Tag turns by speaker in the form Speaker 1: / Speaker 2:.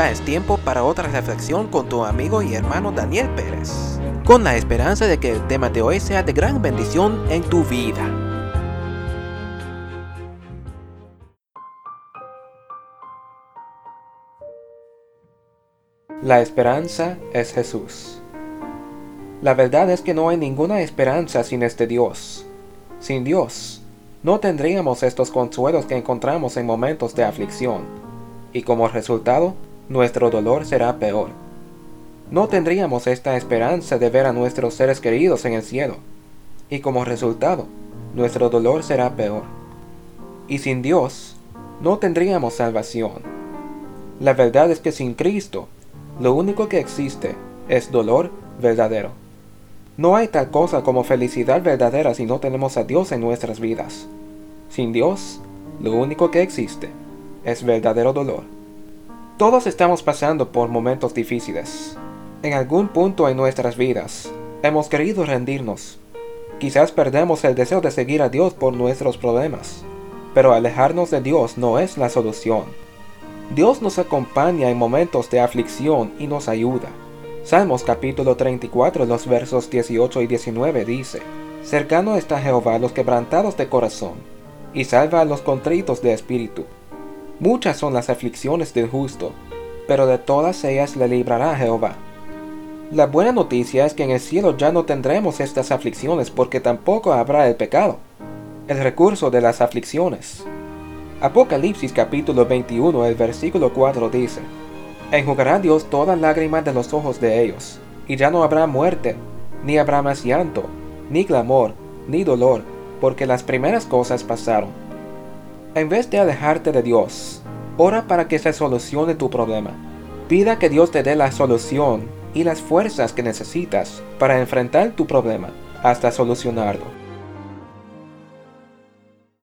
Speaker 1: Ya es tiempo para otra reflexión con tu amigo y hermano Daniel Pérez, con la esperanza de que el tema de hoy sea de gran bendición en tu vida. La esperanza es Jesús. La verdad es que no hay ninguna esperanza sin este Dios. Sin Dios, no tendríamos estos consuelos que encontramos en momentos de aflicción, y como resultado, nuestro dolor será peor. No tendríamos esta esperanza de ver a nuestros seres queridos en el cielo, y como resultado, nuestro dolor será peor. Y sin Dios, no tendríamos salvación. La verdad es que sin Cristo, lo único que existe es dolor verdadero. No hay tal cosa como felicidad verdadera si no tenemos a Dios en nuestras vidas. Sin Dios, lo único que existe es verdadero dolor. Todos estamos pasando por momentos difíciles. En algún punto en nuestras vidas, hemos querido rendirnos. Quizás perdemos el deseo de seguir a Dios por nuestros problemas, pero alejarnos de Dios no es la solución. Dios nos acompaña en momentos de aflicción y nos ayuda. Salmos capítulo 34, los versos 18 y 19 dice, Cercano está Jehová a los quebrantados de corazón, y salva a los contritos de espíritu. Muchas son las aflicciones del justo, pero de todas ellas le librará Jehová. La buena noticia es que en el cielo ya no tendremos estas aflicciones porque tampoco habrá el pecado, el recurso de las aflicciones. Apocalipsis capítulo 21, el versículo 4 dice, Enjugará Dios toda lágrima de los ojos de ellos, y ya no habrá muerte, ni habrá más llanto, ni clamor, ni dolor, porque las primeras cosas pasaron. En vez de alejarte de Dios, ora para que se solucione tu problema. Pida que Dios te dé la solución y las fuerzas que necesitas para enfrentar tu problema hasta solucionarlo.